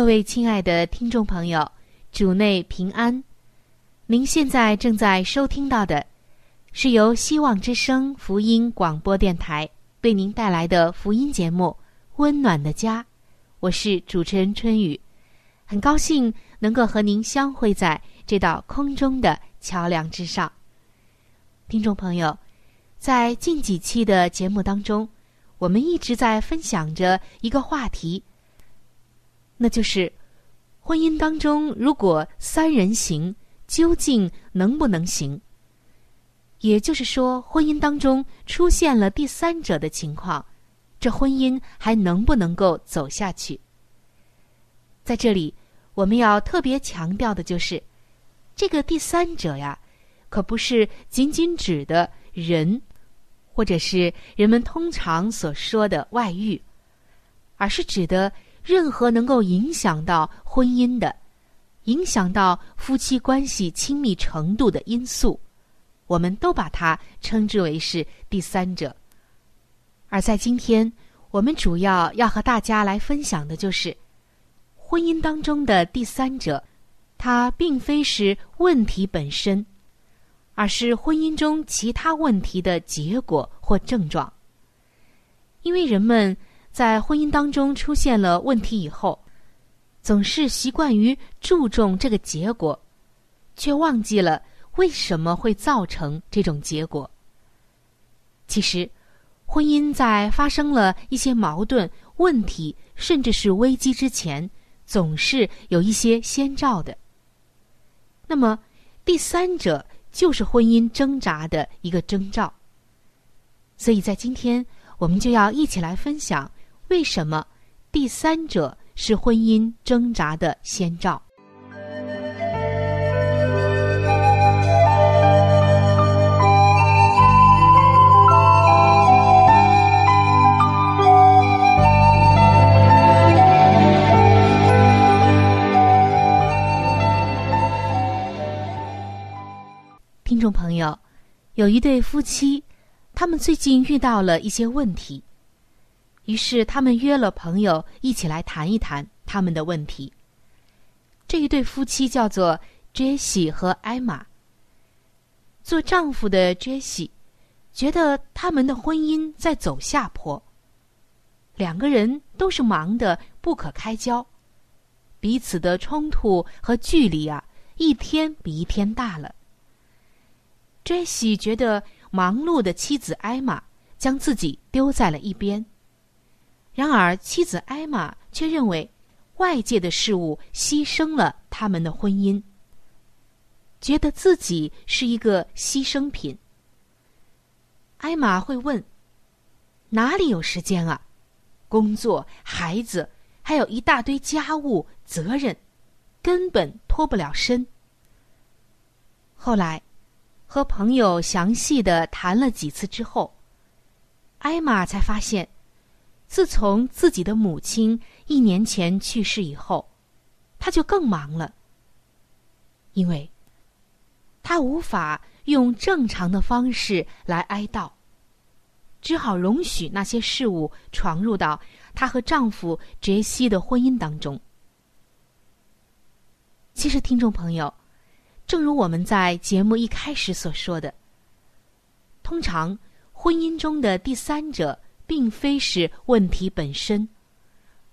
各位亲爱的听众朋友，主内平安。您现在正在收听到的，是由希望之声福音广播电台为您带来的福音节目《温暖的家》。我是主持人春雨，很高兴能够和您相会在这道空中的桥梁之上。听众朋友，在近几期的节目当中，我们一直在分享着一个话题。那就是婚姻当中，如果三人行，究竟能不能行？也就是说，婚姻当中出现了第三者的情况，这婚姻还能不能够走下去？在这里，我们要特别强调的就是，这个第三者呀，可不是仅仅指的人，或者是人们通常所说的外遇，而是指的。任何能够影响到婚姻的、影响到夫妻关系亲密程度的因素，我们都把它称之为是第三者。而在今天，我们主要要和大家来分享的就是，婚姻当中的第三者，它并非是问题本身，而是婚姻中其他问题的结果或症状。因为人们。在婚姻当中出现了问题以后，总是习惯于注重这个结果，却忘记了为什么会造成这种结果。其实，婚姻在发生了一些矛盾、问题，甚至是危机之前，总是有一些先兆的。那么，第三者就是婚姻挣扎的一个征兆。所以在今天，我们就要一起来分享。为什么第三者是婚姻挣扎的先兆？听众朋友，有一对夫妻，他们最近遇到了一些问题。于是，他们约了朋友一起来谈一谈他们的问题。这一对夫妻叫做杰西和艾玛。做丈夫的杰西觉得他们的婚姻在走下坡。两个人都是忙得不可开交，彼此的冲突和距离啊，一天比一天大了。杰西觉得忙碌的妻子艾玛将自己丢在了一边。然而，妻子艾玛却认为，外界的事物牺牲了他们的婚姻，觉得自己是一个牺牲品。艾玛会问：“哪里有时间啊？工作、孩子，还有一大堆家务责任，根本脱不了身。”后来，和朋友详细的谈了几次之后，艾玛才发现。自从自己的母亲一年前去世以后，他就更忙了，因为他无法用正常的方式来哀悼，只好容许那些事物闯入到她和丈夫杰西的婚姻当中。其实，听众朋友，正如我们在节目一开始所说的，通常婚姻中的第三者。并非是问题本身，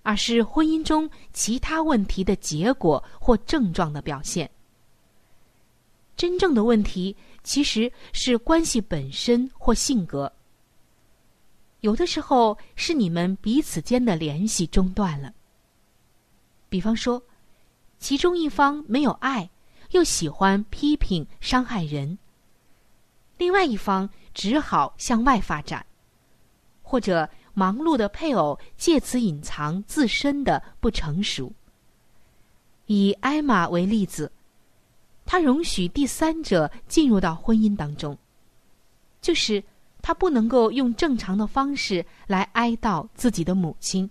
而是婚姻中其他问题的结果或症状的表现。真正的问题其实是关系本身或性格。有的时候是你们彼此间的联系中断了。比方说，其中一方没有爱，又喜欢批评伤害人；另外一方只好向外发展。或者忙碌的配偶借此隐藏自身的不成熟。以艾玛为例子，她容许第三者进入到婚姻当中，就是她不能够用正常的方式来哀悼自己的母亲，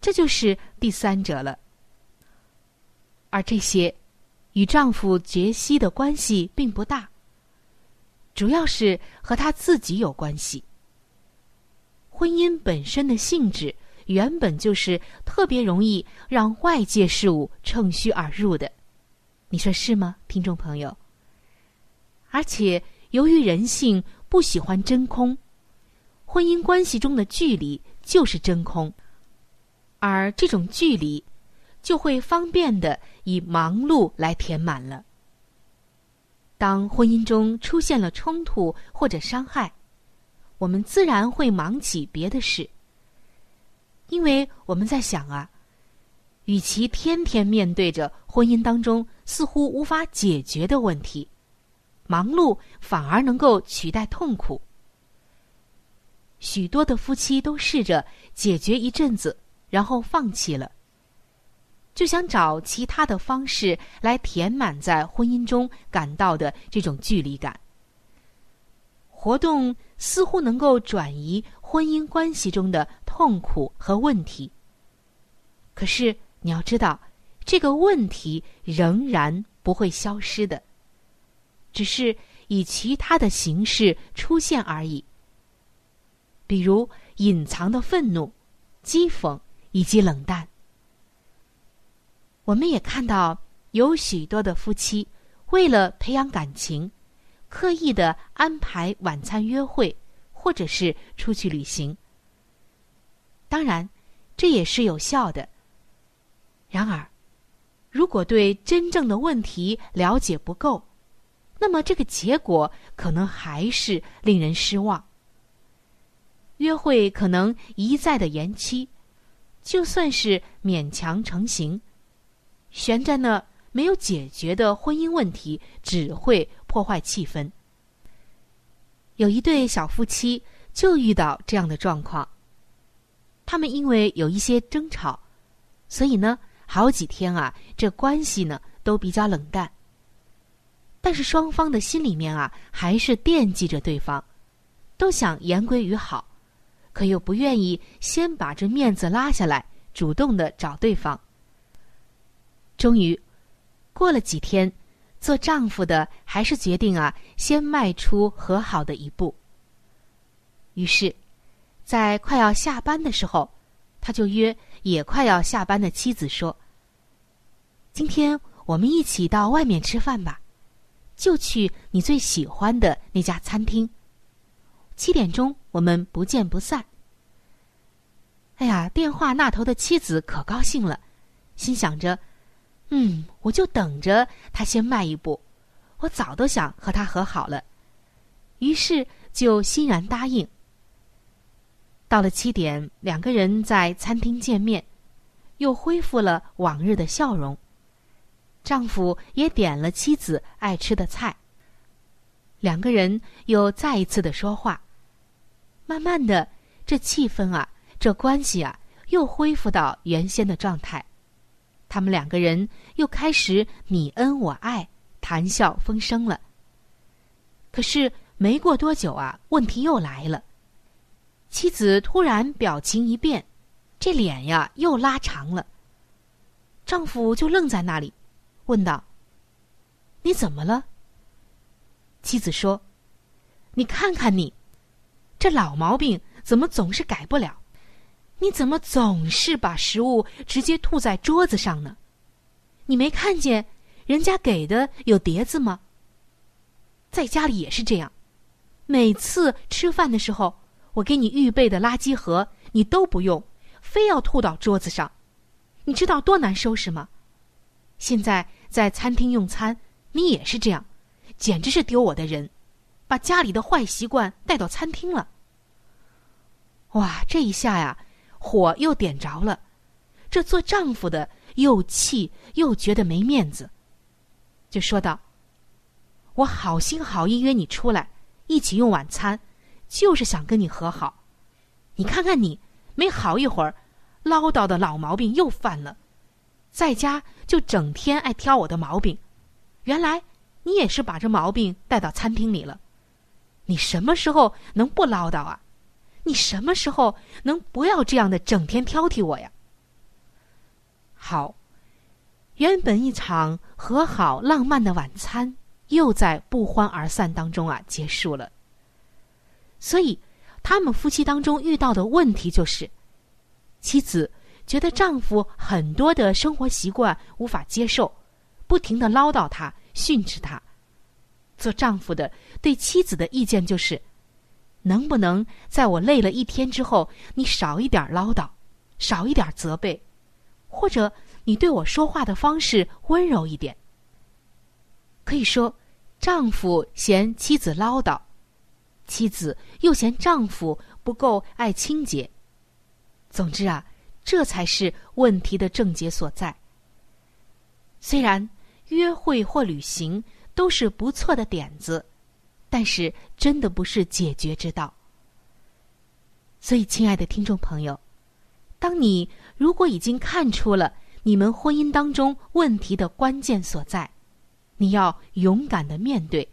这就是第三者了。而这些与丈夫杰西的关系并不大，主要是和他自己有关系。婚姻本身的性质原本就是特别容易让外界事物趁虚而入的，你说是吗，听众朋友？而且由于人性不喜欢真空，婚姻关系中的距离就是真空，而这种距离就会方便的以忙碌来填满了。当婚姻中出现了冲突或者伤害。我们自然会忙起别的事，因为我们在想啊，与其天天面对着婚姻当中似乎无法解决的问题，忙碌反而能够取代痛苦。许多的夫妻都试着解决一阵子，然后放弃了，就想找其他的方式来填满在婚姻中感到的这种距离感。活动似乎能够转移婚姻关系中的痛苦和问题，可是你要知道，这个问题仍然不会消失的，只是以其他的形式出现而已。比如隐藏的愤怒、讥讽以及冷淡。我们也看到有许多的夫妻为了培养感情。刻意的安排晚餐约会，或者是出去旅行。当然，这也是有效的。然而，如果对真正的问题了解不够，那么这个结果可能还是令人失望。约会可能一再的延期，就算是勉强成行，悬在那没有解决的婚姻问题只会。破坏气氛。有一对小夫妻就遇到这样的状况。他们因为有一些争吵，所以呢，好几天啊，这关系呢都比较冷淡。但是双方的心里面啊，还是惦记着对方，都想言归于好，可又不愿意先把这面子拉下来，主动的找对方。终于，过了几天。做丈夫的还是决定啊，先迈出和好的一步。于是，在快要下班的时候，他就约也快要下班的妻子说：“今天我们一起到外面吃饭吧，就去你最喜欢的那家餐厅。七点钟我们不见不散。”哎呀，电话那头的妻子可高兴了，心想着。嗯，我就等着他先迈一步，我早都想和他和好了，于是就欣然答应。到了七点，两个人在餐厅见面，又恢复了往日的笑容。丈夫也点了妻子爱吃的菜，两个人又再一次的说话。慢慢的，这气氛啊，这关系啊，又恢复到原先的状态。他们两个人又开始你恩我爱，谈笑风生了。可是没过多久啊，问题又来了。妻子突然表情一变，这脸呀又拉长了。丈夫就愣在那里，问道：“你怎么了？”妻子说：“你看看你，这老毛病怎么总是改不了？你怎么总是把食物直接吐在桌子上呢？你没看见人家给的有碟子吗？在家里也是这样，每次吃饭的时候。”我给你预备的垃圾盒，你都不用，非要吐到桌子上，你知道多难收拾吗？现在在餐厅用餐，你也是这样，简直是丢我的人，把家里的坏习惯带到餐厅了。哇，这一下呀，火又点着了，这做丈夫的又气又觉得没面子，就说道：“我好心好意约你出来，一起用晚餐。”就是想跟你和好，你看看你，没好一会儿，唠叨的老毛病又犯了，在家就整天爱挑我的毛病，原来你也是把这毛病带到餐厅里了，你什么时候能不唠叨啊？你什么时候能不要这样的整天挑剔我呀？好，原本一场和好浪漫的晚餐，又在不欢而散当中啊结束了。所以，他们夫妻当中遇到的问题就是，妻子觉得丈夫很多的生活习惯无法接受，不停的唠叨他、训斥他。做丈夫的对妻子的意见就是，能不能在我累了一天之后，你少一点唠叨，少一点责备，或者你对我说话的方式温柔一点。可以说，丈夫嫌妻子唠叨。妻子又嫌丈夫不够爱清洁，总之啊，这才是问题的症结所在。虽然约会或旅行都是不错的点子，但是真的不是解决之道。所以，亲爱的听众朋友，当你如果已经看出了你们婚姻当中问题的关键所在，你要勇敢的面对。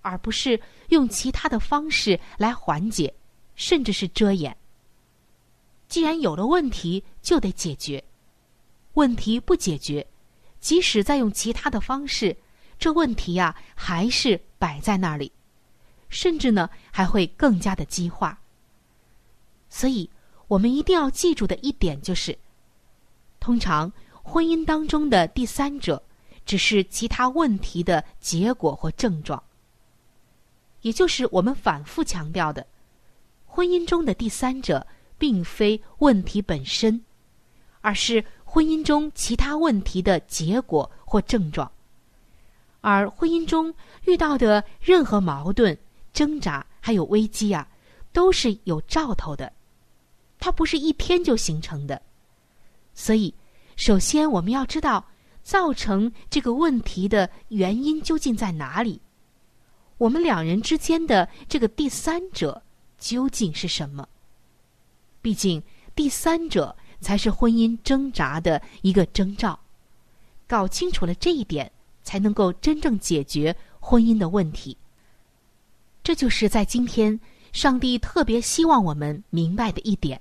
而不是用其他的方式来缓解，甚至是遮掩。既然有了问题，就得解决。问题不解决，即使再用其他的方式，这问题呀还是摆在那里，甚至呢还会更加的激化。所以，我们一定要记住的一点就是：通常婚姻当中的第三者，只是其他问题的结果或症状。也就是我们反复强调的，婚姻中的第三者并非问题本身，而是婚姻中其他问题的结果或症状。而婚姻中遇到的任何矛盾、挣扎还有危机啊，都是有兆头的，它不是一天就形成的。所以，首先我们要知道造成这个问题的原因究竟在哪里。我们两人之间的这个第三者究竟是什么？毕竟第三者才是婚姻挣扎的一个征兆。搞清楚了这一点，才能够真正解决婚姻的问题。这就是在今天，上帝特别希望我们明白的一点：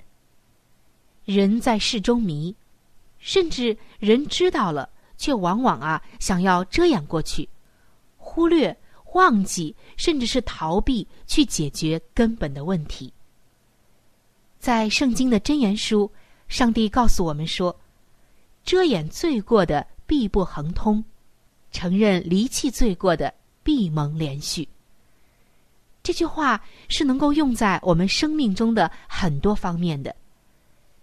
人在事中迷，甚至人知道了，却往往啊想要遮掩过去，忽略。忘记，甚至是逃避去解决根本的问题。在圣经的箴言书，上帝告诉我们说：“遮掩罪过的必不亨通，承认离弃罪过的必蒙连续。”这句话是能够用在我们生命中的很多方面的。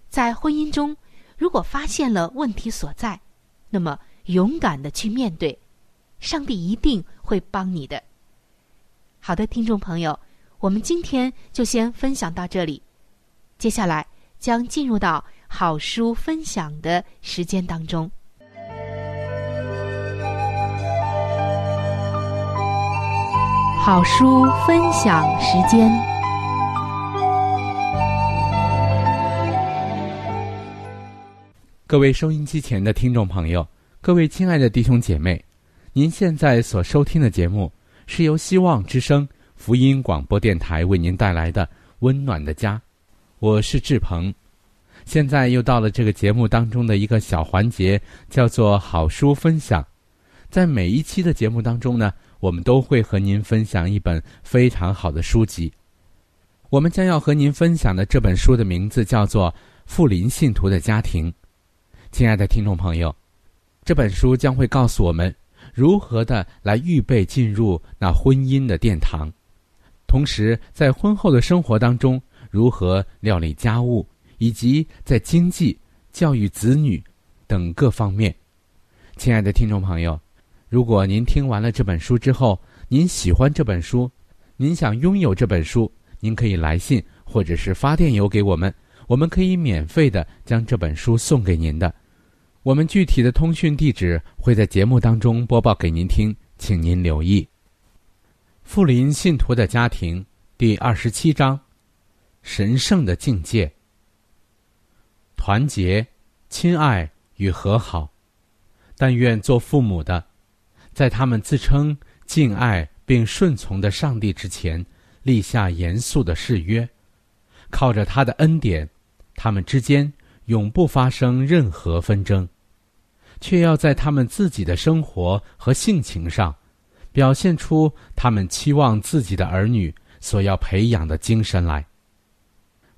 在婚姻中，如果发现了问题所在，那么勇敢的去面对。上帝一定会帮你的。好的，听众朋友，我们今天就先分享到这里，接下来将进入到好书分享的时间当中。好书分享时间，各位收音机前的听众朋友，各位亲爱的弟兄姐妹。您现在所收听的节目是由希望之声福音广播电台为您带来的《温暖的家》，我是志鹏。现在又到了这个节目当中的一个小环节，叫做好书分享。在每一期的节目当中呢，我们都会和您分享一本非常好的书籍。我们将要和您分享的这本书的名字叫做《富林信徒的家庭》。亲爱的听众朋友，这本书将会告诉我们如何的来预备进入那婚姻的殿堂，同时在婚后的生活当中如何料理家务，以及在经济、教育子女等各方面。亲爱的听众朋友，如果您听完了这本书之后，您喜欢这本书，您想拥有这本书。您可以来信或者是发电邮给我们，我们可以免费的将这本书送给您的。我们具体的通讯地址会在节目当中播报给您听，请您留意。富林信徒的家庭第二十七章：神圣的境界。团结、亲爱与和好。但愿做父母的，在他们自称敬爱并顺从的上帝之前。立下严肃的誓约，靠着他的恩典，他们之间永不发生任何纷争，却要在他们自己的生活和性情上，表现出他们期望自己的儿女所要培养的精神来。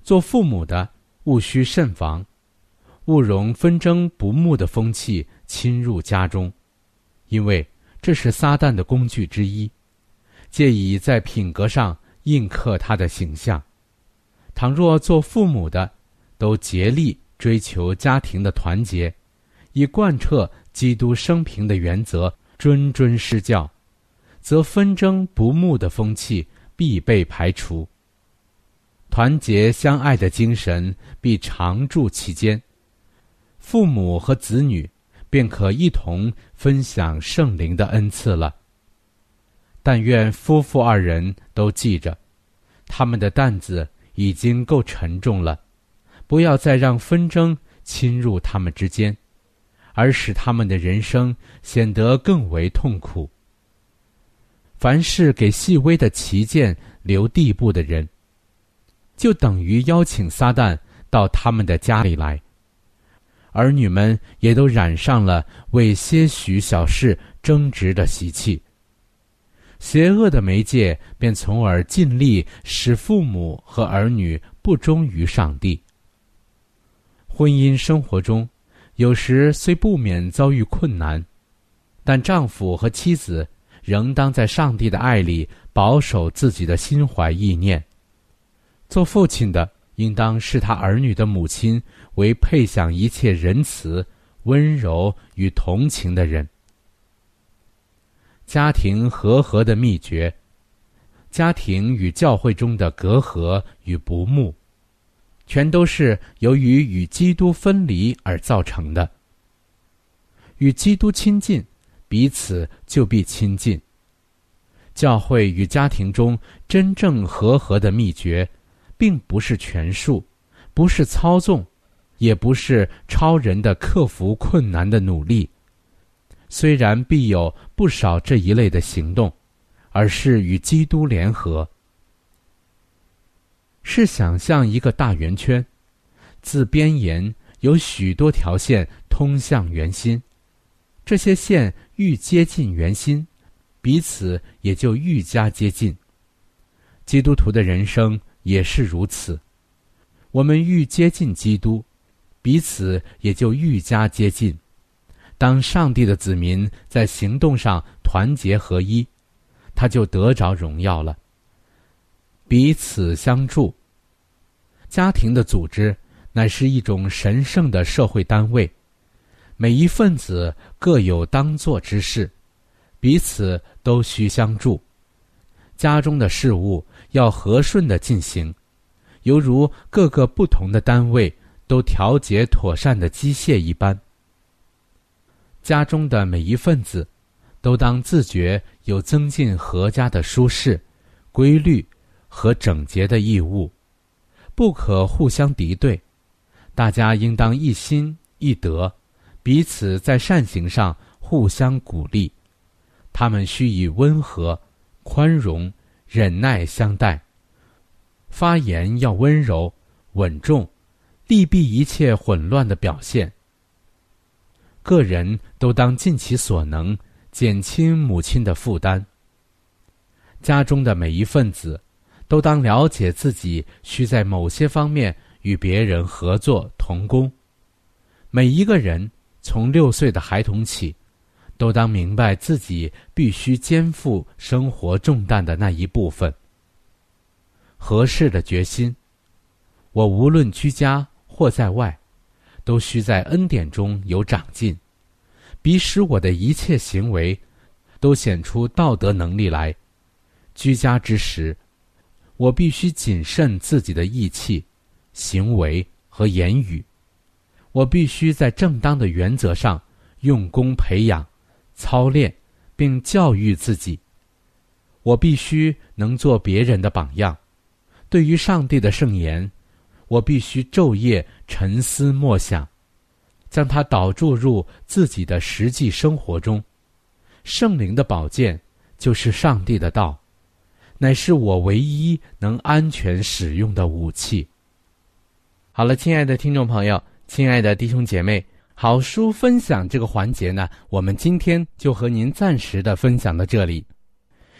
做父母的务须慎防，勿容纷争不睦的风气侵入家中，因为这是撒旦的工具之一，借以在品格上。印刻他的形象。倘若做父母的都竭力追求家庭的团结，以贯彻基督生平的原则，谆谆施教，则纷争不睦的风气必被排除，团结相爱的精神必常驻其间，父母和子女便可一同分享圣灵的恩赐了。但愿夫妇二人都记着，他们的担子已经够沉重了，不要再让纷争侵入他们之间，而使他们的人生显得更为痛苦。凡是给细微的旗舰留地步的人，就等于邀请撒旦到他们的家里来。儿女们也都染上了为些许小事争执的习气。邪恶的媒介便从而尽力使父母和儿女不忠于上帝。婚姻生活中，有时虽不免遭遇困难，但丈夫和妻子仍当在上帝的爱里保守自己的心怀意念。做父亲的，应当视他儿女的母亲为配享一切仁慈、温柔与同情的人。家庭和合的秘诀，家庭与教会中的隔阂与不睦，全都是由于与基督分离而造成的。与基督亲近，彼此就必亲近。教会与家庭中真正和合的秘诀，并不是权术，不是操纵，也不是超人的克服困难的努力。虽然必有不少这一类的行动，而是与基督联合。是想象一个大圆圈，自边沿有许多条线通向圆心，这些线愈接近圆心，彼此也就愈加接近。基督徒的人生也是如此，我们愈接近基督，彼此也就愈加接近。当上帝的子民在行动上团结合一，他就得着荣耀了。彼此相助。家庭的组织乃是一种神圣的社会单位，每一份子各有当做之事，彼此都需相助。家中的事务要和顺的进行，犹如各个不同的单位都调节妥善的机械一般。家中的每一份子，都当自觉有增进阖家的舒适、规律和整洁的义务，不可互相敌对。大家应当一心一德，彼此在善行上互相鼓励。他们需以温和、宽容、忍耐相待，发言要温柔，稳重，利弊一切混乱的表现。个人都当尽其所能，减轻母亲的负担。家中的每一份子，都当了解自己需在某些方面与别人合作同工。每一个人从六岁的孩童起，都当明白自己必须肩负生活重担的那一部分。合适的决心，我无论居家或在外，都需在恩典中有长进，彼使我的一切行为，都显出道德能力来。居家之时，我必须谨慎自己的义气、行为和言语。我必须在正当的原则上用功培养、操练，并教育自己。我必须能做别人的榜样。对于上帝的圣言，我必须昼夜沉思默想，将它导注入自己的实际生活中。圣灵的宝剑就是上帝的道。乃是我唯一能安全使用的武器。好了，亲爱的听众朋友，亲爱的弟兄姐妹，好书分享这个环节呢，我们今天就和您暂时的分享到这里。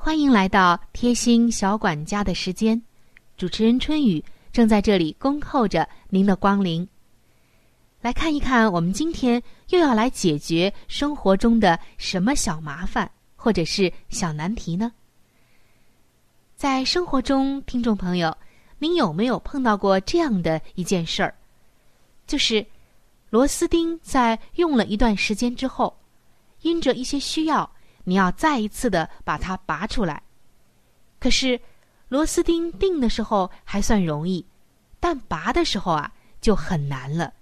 欢迎来到贴心小管家的时间。主持人春雨正在这里恭候着您的光临。来看一看，我们今天又要来解决生活中的什么小麻烦或者是小难题呢？在生活中，听众朋友。您有没有碰到过这样的一件事儿？就是螺丝钉在用了一段时间之后，因着一些需要，你要再一次的把它拔出来。可是螺丝钉钉的时候还算容易，但拔的时候啊就很难了，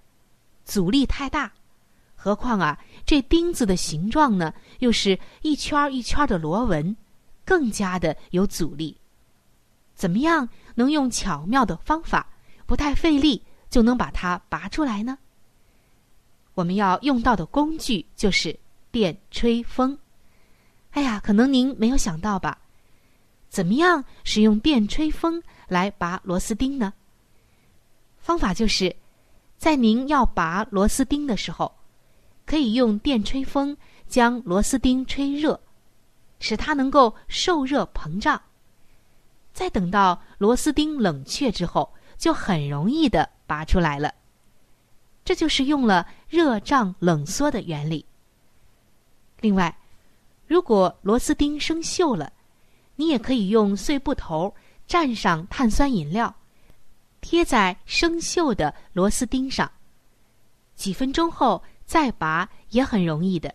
阻力太大。何况啊，这钉子的形状呢又是一圈一圈的螺纹，更加的有阻力。怎么样？能用巧妙的方法，不太费力就能把它拔出来呢？我们要用到的工具就是电吹风。哎呀，可能您没有想到吧？怎么样使用电吹风来拔螺丝钉呢？方法就是，在您要拔螺丝钉的时候，可以用电吹风将螺丝钉吹热，使它能够受热膨胀。再等到螺丝钉冷却之后，就很容易的拔出来了。这就是用了热胀冷缩的原理。另外，如果螺丝钉生锈了，你也可以用碎布头蘸上碳酸饮料，贴在生锈的螺丝钉上，几分钟后再拔也很容易的。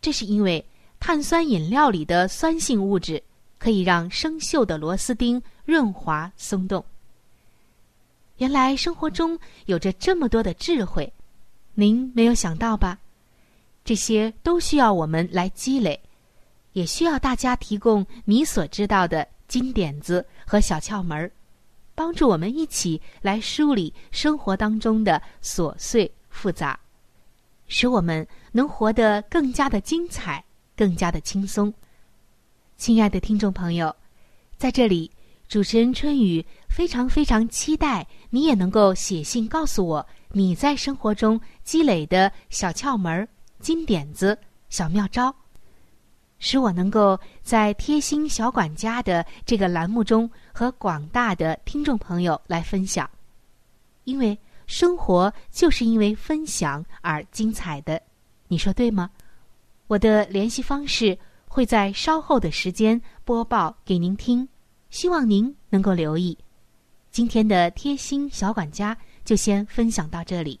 这是因为碳酸饮料里的酸性物质。可以让生锈的螺丝钉润滑松动。原来生活中有着这么多的智慧，您没有想到吧？这些都需要我们来积累，也需要大家提供你所知道的金点子和小窍门儿，帮助我们一起来梳理生活当中的琐碎复杂，使我们能活得更加的精彩，更加的轻松。亲爱的听众朋友，在这里，主持人春雨非常非常期待你也能够写信告诉我你在生活中积累的小窍门儿、金点子、小妙招。使我能够在贴心小管家的这个栏目中和广大的听众朋友来分享。因为生活就是因为分享而精彩的，你说对吗？我的联系方式会在稍后的时间播报给您听，希望您能够留意。今天的贴心小管家就先分享到这里。